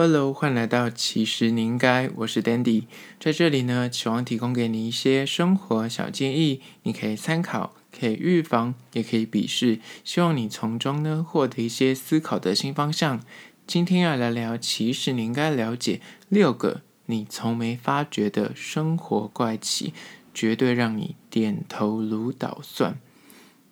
Hello，欢迎来到其实你应该，我是 Dandy，在这里呢，希望提供给你一些生活小建议，你可以参考，可以预防，也可以鄙视，希望你从中呢获得一些思考的新方向。今天要来聊，其实你应该了解六个你从没发觉的生活怪奇，绝对让你点头如捣蒜。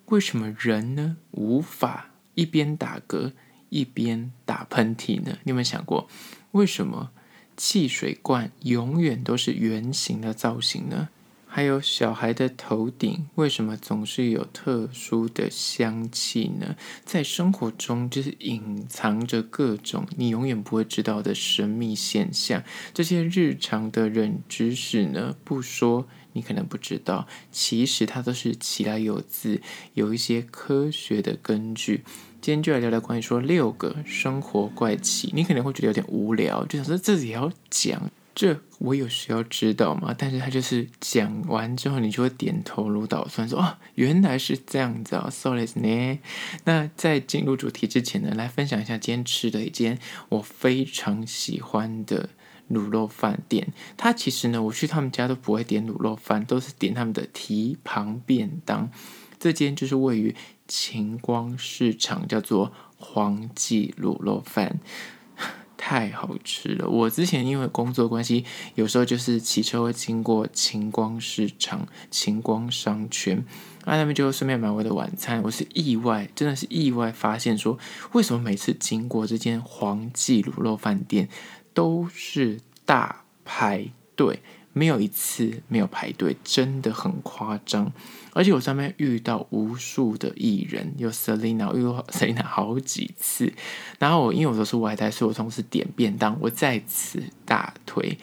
为什么人呢无法一边打嗝？一边打喷嚏呢？你有没有想过，为什么汽水罐永远都是圆形的造型呢？还有小孩的头顶为什么总是有特殊的香气呢？在生活中，就是隐藏着各种你永远不会知道的神秘现象。这些日常的冷知识呢，不说你可能不知道，其实它都是起来有字，有一些科学的根据。今天就来聊聊关于说六个生活怪奇，你可能会觉得有点无聊，就想说自己要讲，这我有需要知道吗？但是他就是讲完之后，你就会点头如捣蒜，说哦，原来是这样子啊，so is 呢。那在进入主题之前呢，来分享一下今天吃的一间我非常喜欢的卤肉饭店。他其实呢，我去他们家都不会点卤肉饭，都是点他们的蹄膀便当。这间就是位于晴光市场，叫做黄记卤肉饭，太好吃了。我之前因为工作关系，有时候就是骑车会经过晴光市场、晴光商圈，啊，他们就顺便买我的晚餐。我是意外，真的是意外发现说，为什么每次经过这间黄记卤肉饭店都是大排队。没有一次没有排队，真的很夸张。而且我上面遇到无数的艺人，有 Selina，遇到 Selina 好几次。然后我因为我都是外带，所以我同时点便当。我在此大推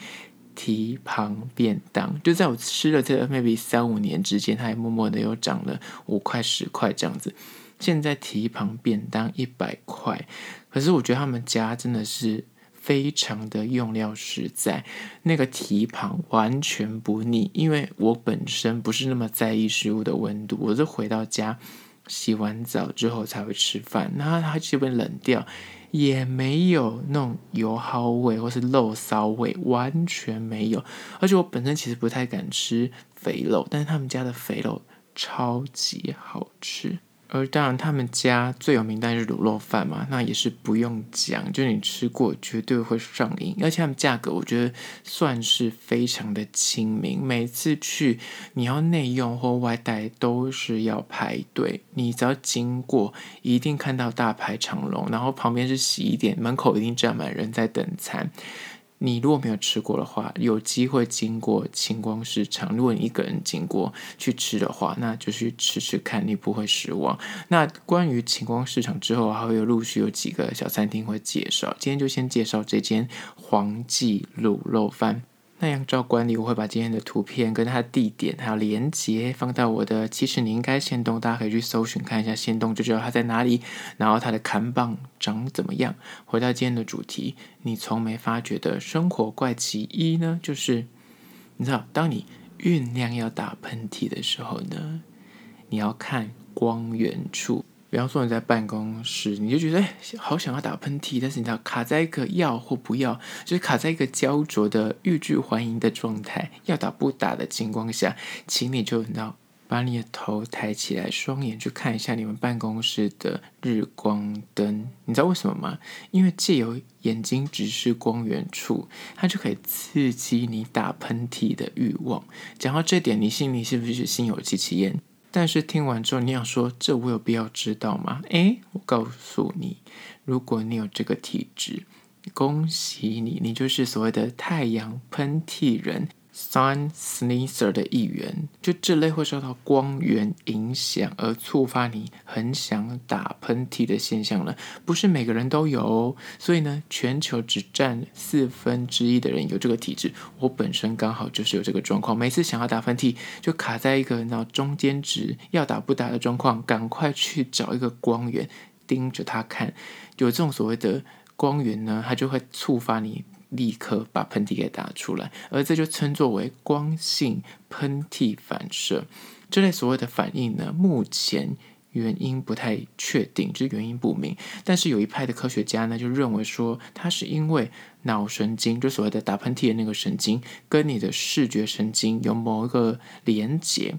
蹄旁便当，就在我吃了这 maybe 三五年之间，它还默默的又涨了五块十块这样子。现在蹄旁便当一百块，可是我觉得他们家真的是。非常的用料实在，那个蹄膀完全不腻。因为我本身不是那么在意食物的温度，我是回到家洗完澡之后才会吃饭。那它基本冷掉，也没有那种油耗味或是肉骚味，完全没有。而且我本身其实不太敢吃肥肉，但是他们家的肥肉超级好吃。而当然，他们家最有名当然是卤肉饭嘛，那也是不用讲，就你吃过绝对会上瘾。而且他们价格我觉得算是非常的亲民，每次去你要内用或外带都是要排队，你只要经过一定看到大排长龙，然后旁边是洗衣店，门口一定站满人在等餐。你如果没有吃过的话，有机会经过晴光市场，如果你一个人经过去吃的话，那就去吃吃看，你不会失望。那关于晴光市场之后，还会有陆续有几个小餐厅会介绍。今天就先介绍这间黄记卤肉饭。那样照惯例，我会把今天的图片跟它的地点还有连接放到我的。其实你应该先动，大家可以去搜寻看一下先动，就知道它在哪里，然后它的看棒长怎么样。回到今天的主题，你从没发觉的生活怪奇一呢，就是你知道，当你酝酿要打喷嚏的时候呢，你要看光源处。比方说你在办公室，你就觉得哎，好想要打喷嚏，但是你知道卡在一个要或不要，就是卡在一个焦灼的欲拒还迎的状态，要打不打的情况下，请你就你知道把你的头抬起来，双眼去看一下你们办公室的日光灯。你知道为什么吗？因为借由眼睛直视光源处，它就可以刺激你打喷嚏的欲望。讲到这点，你心里是不是心有戚戚焉？但是听完之后，你想说，这我有必要知道吗？诶，我告诉你，如果你有这个体质，恭喜你，你就是所谓的太阳喷嚏人。Sun Sneezer 的一员，就这类会受到光源影响而触发你很想打喷嚏的现象了，不是每个人都有，所以呢，全球只占四分之一的人有这个体质。我本身刚好就是有这个状况，每次想要打喷嚏就卡在一个脑中间值要打不打的状况，赶快去找一个光源盯着它看，有这种所谓的光源呢，它就会触发你。立刻把喷嚏给打出来，而这就称作为光性喷嚏反射。这类所谓的反应呢，目前原因不太确定，就是原因不明。但是有一派的科学家呢，就认为说，它是因为脑神经，就所谓的打喷嚏的那个神经，跟你的视觉神经有某一个连接。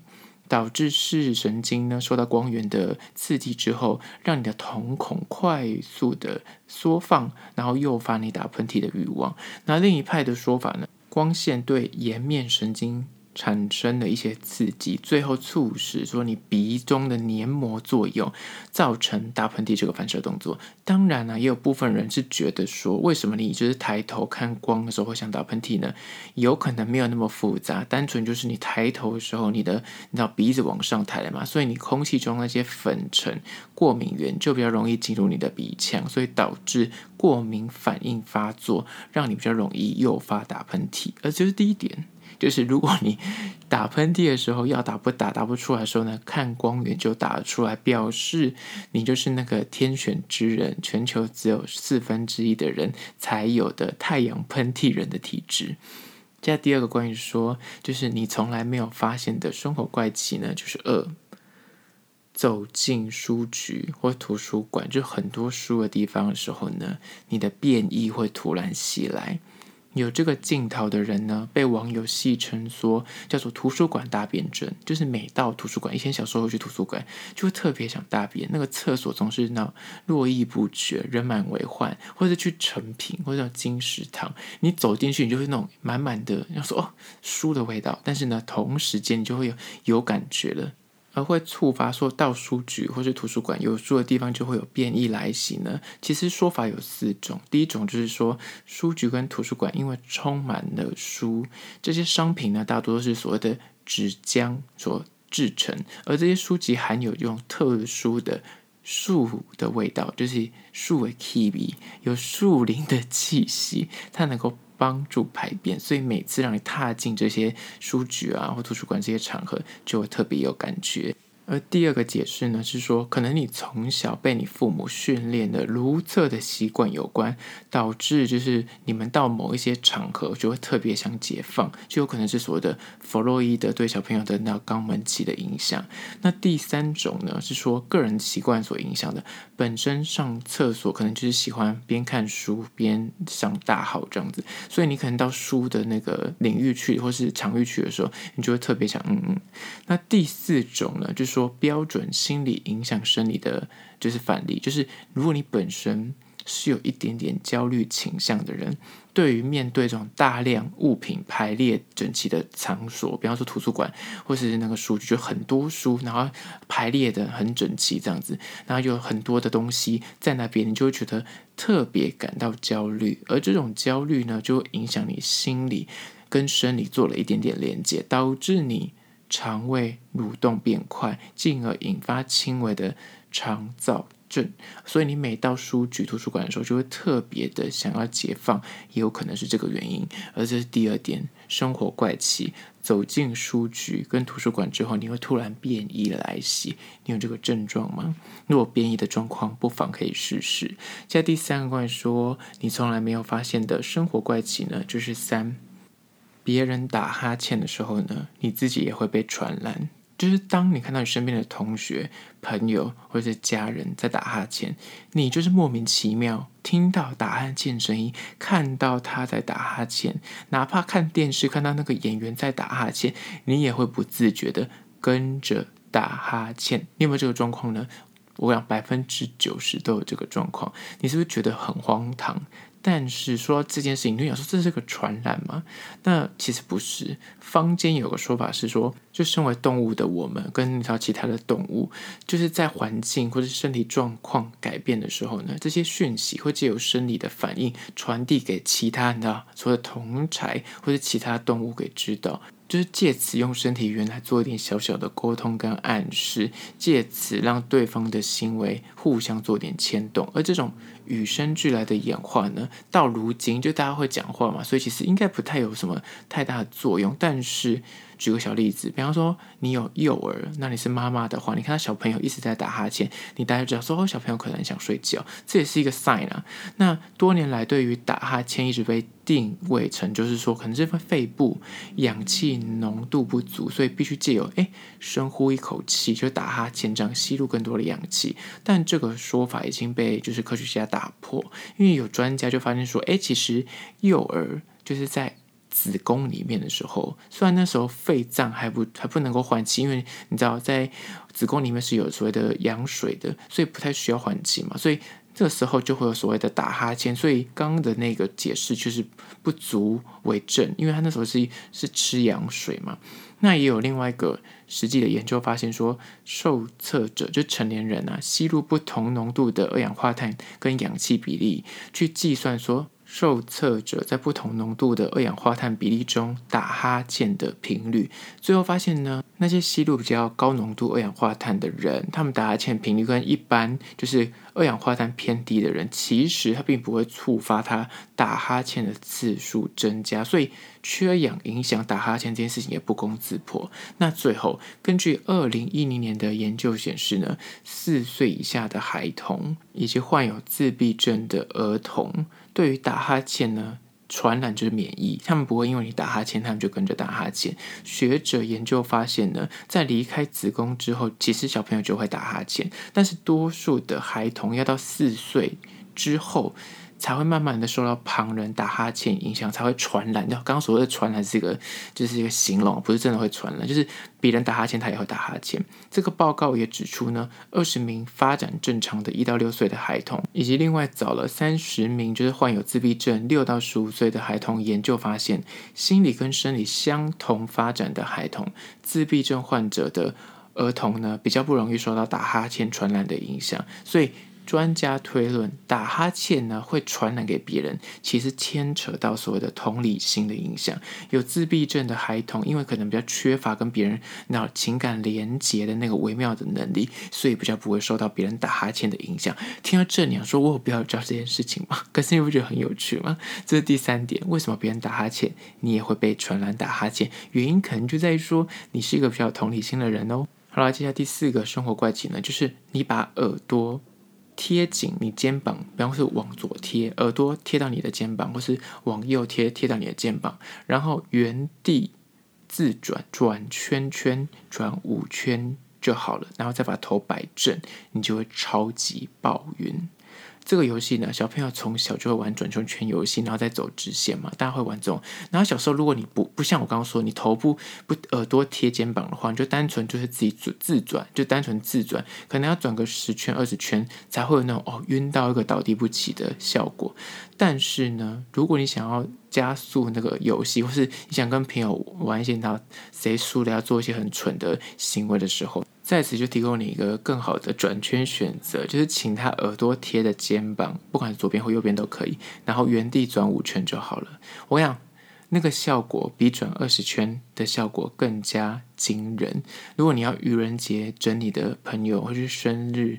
导致视神经呢受到光源的刺激之后，让你的瞳孔快速的缩放，然后诱发你打喷嚏的欲望。那另一派的说法呢，光线对颜面神经。产生的一些刺激，最后促使说你鼻中的黏膜作用，造成打喷嚏这个反射动作。当然呢，也有部分人是觉得说，为什么你就是抬头看光的时候会想打喷嚏呢？有可能没有那么复杂，单纯就是你抬头的时候，你的你知道鼻子往上抬了嘛，所以你空气中那些粉尘、过敏源就比较容易进入你的鼻腔，所以导致过敏反应发作，让你比较容易诱发打喷嚏。而这是第一点。就是如果你 打喷嚏的时候要打不打打不出来的时候呢，看光源就打出来，表示你就是那个天选之人，全球只有四分之一的人才有的太阳喷嚏人的体质。接下第二个关于说，就是你从来没有发现的生活怪奇呢，就是二，走进书局或图书馆，就很多书的地方的时候呢，你的便意会突然袭来。有这个镜头的人呢，被网友戏称说叫做“图书馆大便症”，就是每到图书馆，以前小时候去图书馆，就会特别想大便。那个厕所总是那络绎不绝，人满为患，或者去成品或者叫金石堂，你走进去，你就会那种满满的要说哦书的味道，但是呢，同时间你就会有有感觉了。而会触发说到书局或是图书馆有书的地方就会有变异来袭呢？其实说法有四种。第一种就是说，书局跟图书馆因为充满了书，这些商品呢，大多都是所谓的纸浆所制成，而这些书籍含有用特殊的树的味道，就是树为 kiwi，有树林的气息，它能够。帮助排便，所以每次让你踏进这些书局啊或图书馆这些场合，就会特别有感觉。而第二个解释呢，是说可能你从小被你父母训练的如厕的习惯有关，导致就是你们到某一些场合就会特别想解放，就有可能是所谓的弗洛伊德对小朋友的那肛门期的影响。那第三种呢，是说个人习惯所影响的，本身上厕所可能就是喜欢边看书边上大号这样子，所以你可能到书的那个领域去或是场域去的时候，你就会特别想嗯嗯。那第四种呢，就是。说标准心理影响生理的，就是反例，就是如果你本身是有一点点焦虑倾向的人，对于面对这种大量物品排列整齐的场所，比方说图书馆或是那个书局，就很多书，然后排列的很整齐这样子，然后有很多的东西在那边，你就会觉得特别感到焦虑，而这种焦虑呢，就会影响你心理跟生理做了一点点连接，导致你。肠胃蠕动变快，进而引发轻微的肠燥症。所以你每到书局、图书馆的时候，就会特别的想要解放，也有可能是这个原因。而这是第二点，生活怪奇。走进书局跟图书馆之后，你会突然便意来袭。你有这个症状吗？如果便意的状况，不妨可以试试。接下来第三个关于说你从来没有发现的生活怪奇呢，就是三。别人打哈欠的时候呢，你自己也会被传染。就是当你看到你身边的同学、朋友或者是家人在打哈欠，你就是莫名其妙听到打哈欠声音，看到他在打哈欠，哪怕看电视看到那个演员在打哈欠，你也会不自觉的跟着打哈欠。你有没有这个状况呢？我想百分之九十都有这个状况。你是不是觉得很荒唐？但是说这件事情，你想说这是个传染吗？那其实不是。坊间有个说法是说，就身为动物的我们，跟其他其他的动物，就是在环境或者身体状况改变的时候呢，这些讯息会借由生理的反应传递给其他的所谓的同侪或者其他动物给知道。就是借此用身体语言来做一点小小的沟通跟暗示，借此让对方的行为互相做点牵动，而这种与生俱来的演化呢，到如今就大家会讲话嘛，所以其实应该不太有什么太大的作用。但是举个小例子，比方说你有幼儿，那你是妈妈的话，你看到小朋友一直在打哈欠，你大概就知道说哦，小朋友可能想睡觉，这也是一个 sign 啊。那多年来对于打哈欠一直被定位成就是说，可能这份肺部氧气浓度不足，所以必须借由哎深呼一口气，就打哈欠这样吸入更多的氧气。但这个说法已经被就是科学家打破，因为有专家就发现说，哎，其实幼儿就是在子宫里面的时候，虽然那时候肺脏还不还不能够换气，因为你知道在子宫里面是有所谓的羊水的，所以不太需要换气嘛，所以。这个时候就会有所谓的打哈欠，所以刚刚的那个解释就是不足为证，因为他那时候是是吃羊水嘛。那也有另外一个实际的研究发现说，受测者就成年人啊，吸入不同浓度的二氧化碳跟氧气比例，去计算说。受测者在不同浓度的二氧化碳比例中打哈欠的频率，最后发现呢，那些吸入比较高浓度二氧化碳的人，他们打哈欠频率跟一般就是二氧化碳偏低的人，其实他并不会触发他打哈欠的次数增加，所以缺氧影响打哈欠这件事情也不攻自破。那最后，根据二零一零年的研究显示呢，四岁以下的孩童以及患有自闭症的儿童。对于打哈欠呢，传染就是免疫，他们不会因为你打哈欠，他们就跟着打哈欠。学者研究发现呢，在离开子宫之后，其实小朋友就会打哈欠，但是多数的孩童要到四岁之后。才会慢慢的受到旁人打哈欠影响，才会传染。刚刚所谓的传染是一个，就是一个形容，不是真的会传染，就是别人打哈欠，他也会打哈欠。这个报告也指出呢，二十名发展正常的一到六岁的孩童，以及另外找了三十名就是患有自闭症六到十五岁的孩童，研究发现，心理跟生理相同发展的孩童，自闭症患者的儿童呢，比较不容易受到打哈欠传染的影响，所以。专家推论，打哈欠呢会传染给别人，其实牵扯到所谓的同理心的影响。有自闭症的孩童，因为可能比较缺乏跟别人那情感连接的那个微妙的能力，所以比较不会受到别人打哈欠的影响。听到这里，你说我有必要知道这件事情吗？可是你不觉得很有趣吗？这是第三点，为什么别人打哈欠，你也会被传染打哈欠？原因可能就在于说，你是一个比较同理心的人哦。好了，接下第四个生活怪奇呢，就是你把耳朵。贴紧你肩膀，比方是往左贴，耳朵贴到你的肩膀，或是往右贴，贴到你的肩膀，然后原地自转转圈圈，转五圈就好了，然后再把头摆正，你就会超级爆晕。这个游戏呢，小朋友从小就会玩转圈圈游戏，然后再走直线嘛，大家会玩这种。然后小时候，如果你不不像我刚刚说，你头部不耳朵贴肩膀的话，你就单纯就是自己自转，就单纯自转，可能要转个十圈二十圈才会有那种哦晕到一个倒地不起的效果。但是呢，如果你想要加速那个游戏，或是你想跟朋友玩一些，然后谁输了要做一些很蠢的行为的时候。在此就提供你一个更好的转圈选择，就是请他耳朵贴着肩膀，不管是左边或右边都可以，然后原地转五圈就好了。我想那个效果比转二十圈的效果更加惊人。如果你要愚人节整你的朋友，或是生日，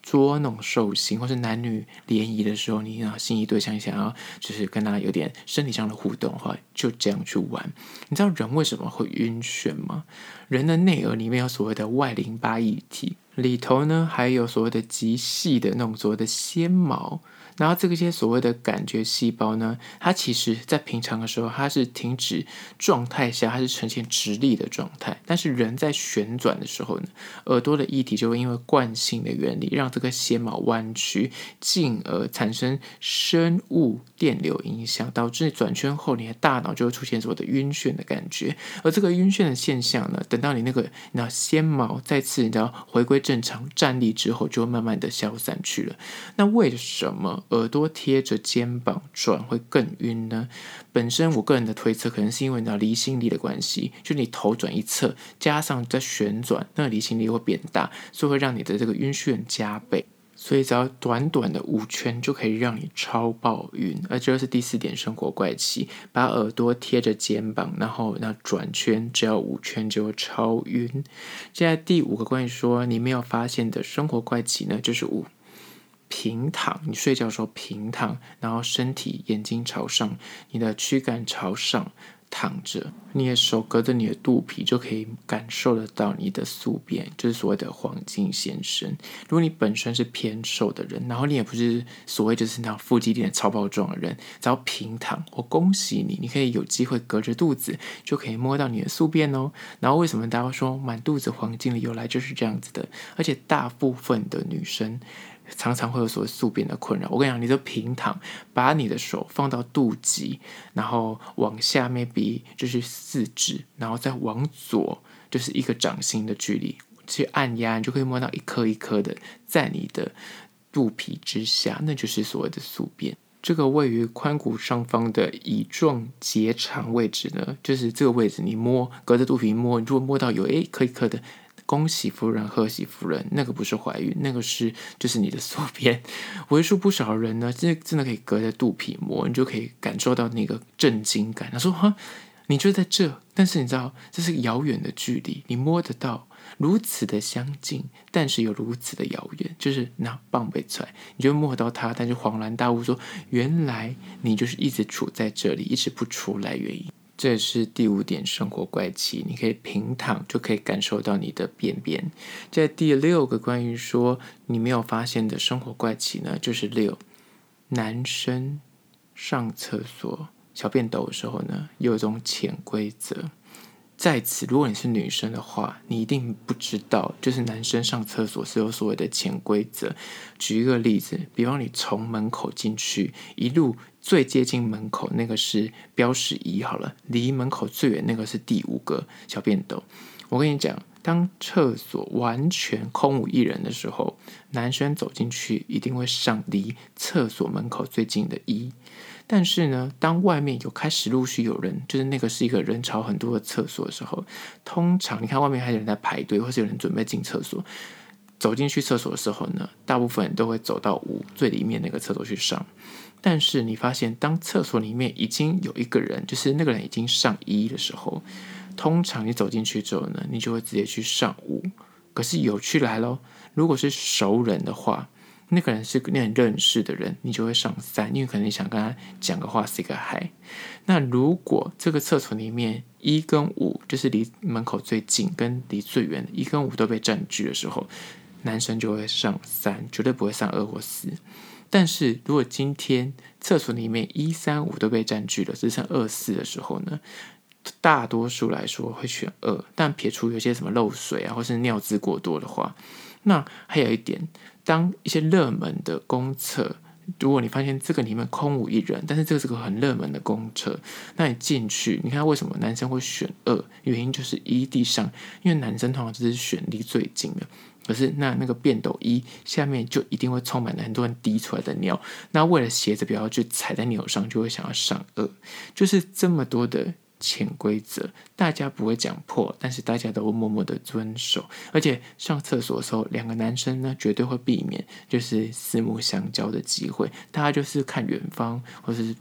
捉弄兽性，或是男女联谊的时候，你要心仪对象想要就是跟他有点身体上的互动的话，就这样去玩。你知道人为什么会晕眩吗？人的内耳里面有所谓的外淋巴液体，里头呢还有所谓的极细的那种所谓的纤毛。然后这个些所谓的感觉细胞呢，它其实在平常的时候，它是停止状态下，它是呈现直立的状态。但是人在旋转的时候呢，耳朵的液体就会因为惯性的原理，让这个纤毛弯曲，进而产生生物电流影响，导致转圈后，你的大脑就会出现所谓的晕眩的感觉。而这个晕眩的现象呢，等到你那个那纤毛再次你知道回归正常站立之后，就会慢慢的消散去了。那为什么？耳朵贴着肩膀转会更晕呢？本身我个人的推测，可能是因为你知道离心力的关系，就你头转一侧，加上在旋转，那个离心力会变大，所以会让你的这个晕眩加倍。所以只要短短的五圈就可以让你超爆晕。而这是第四点生活怪奇，把耳朵贴着肩膀，然后那转圈，只要五圈就会超晕。现在第五个关于说你没有发现的生活怪奇呢，就是五。平躺，你睡觉的时候平躺，然后身体眼睛朝上，你的躯干朝上。躺着，你的手隔着你的肚皮，就可以感受得到你的宿便，就是所谓的黄金先生。如果你本身是偏瘦的人，然后你也不是所谓就是那种腹肌点超爆壮的人，只要平躺，我恭喜你，你可以有机会隔着肚子就可以摸到你的宿便哦。然后为什么大家说满肚子黄金的由来就是这样子的？而且大部分的女生。常常会有所谓宿便的困扰。我跟你讲，你就平躺，把你的手放到肚脐，然后往下面比就是四指，然后再往左就是一个掌心的距离去按压，你就可以摸到一颗一颗的在你的肚皮之下，那就是所谓的宿便。这个位于髋骨上方的乙状结肠位置呢，就是这个位置，你摸隔着肚皮摸，你如果摸到有诶一颗一颗的。恭喜夫人，贺喜夫人，那个不是怀孕，那个是就是你的锁边。为数不少人呢，真的真的可以隔着肚皮摸，你就可以感受到那个震惊感。他说：“哈，你就在这，但是你知道这是遥远的距离，你摸得到，如此的相近，但是又如此的遥远。就是那棒被踹，你就摸到他，但是恍然大悟说，原来你就是一直处在这里，一直不出来原因。”这是第五点生活怪奇，你可以平躺就可以感受到你的便便。在第六个关于说你没有发现的生活怪奇呢，就是六，男生上厕所小便抖的时候呢，有一种潜规则。在此，如果你是女生的话，你一定不知道，就是男生上厕所是有所谓的潜规则。举一个例子，比方你从门口进去，一路最接近门口那个是标识一好了，离门口最远那个是第五个小便斗。我跟你讲，当厕所完全空无一人的时候，男生走进去一定会上离厕所门口最近的一。但是呢，当外面有开始陆续有人，就是那个是一个人潮很多的厕所的时候，通常你看外面还有人在排队，或是有人准备进厕所，走进去厕所的时候呢，大部分人都会走到五最里面那个厕所去上。但是你发现，当厕所里面已经有一个人，就是那个人已经上一的时候，通常你走进去之后呢，你就会直接去上五。可是有趣来喽，如果是熟人的话。那个人是你很认识的人，你就会上三，因为可能你想跟他讲个话，say 个 hi。那如果这个厕所里面一跟五就是离门口最近跟离最远一跟五都被占据的时候，男生就会上三，绝对不会上二或四。但是如果今天厕所里面一三五都被占据了，只剩二四的时候呢，大多数来说会选二，但撇除有些什么漏水啊，或是尿渍过多的话，那还有一点。当一些热门的公厕，如果你发现这个里面空无一人，但是这个是个很热门的公厕，那你进去，你看为什么男生会选二？原因就是一地上，因为男生通常就是选离最近的，可是那那个便斗一下面就一定会充满了很多人滴出来的尿，那为了鞋子不要去踩在尿上，就会想要上二，就是这么多的。潜规则，大家不会讲破，但是大家都会默默的遵守。而且上厕所的时候，两个男生呢，绝对会避免就是四目相交的机会，大家就是看远方，或是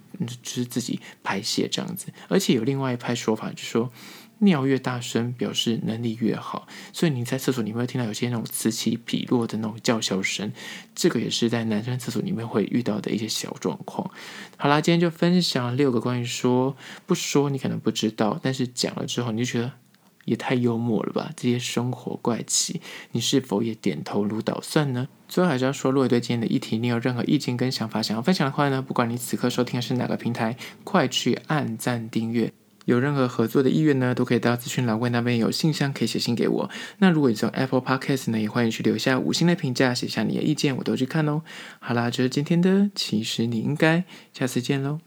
就是自己排泄这样子。而且有另外一派说法，就是说。尿越大声，表示能力越好，所以你在厕所里面会听到有些那种此起彼落的那种叫嚣声，这个也是在男生厕所里面会遇到的一些小状况。好啦，今天就分享六个关于说不说你可能不知道，但是讲了之后你就觉得也太幽默了吧？这些生活怪奇，你是否也点头如捣蒜呢？最后还是要说，如果对今天的议题你有任何意见跟想法想要分享的话呢，不管你此刻收听的是哪个平台，快去按赞订阅。有任何合作的意愿呢，都可以到资讯栏位那边有信箱可以写信给我。那如果你是用 Apple Podcast 呢，也欢迎去留下五星的评价，写下你的意见，我都去看哦。好啦，这是今天的，其实你应该下次见喽。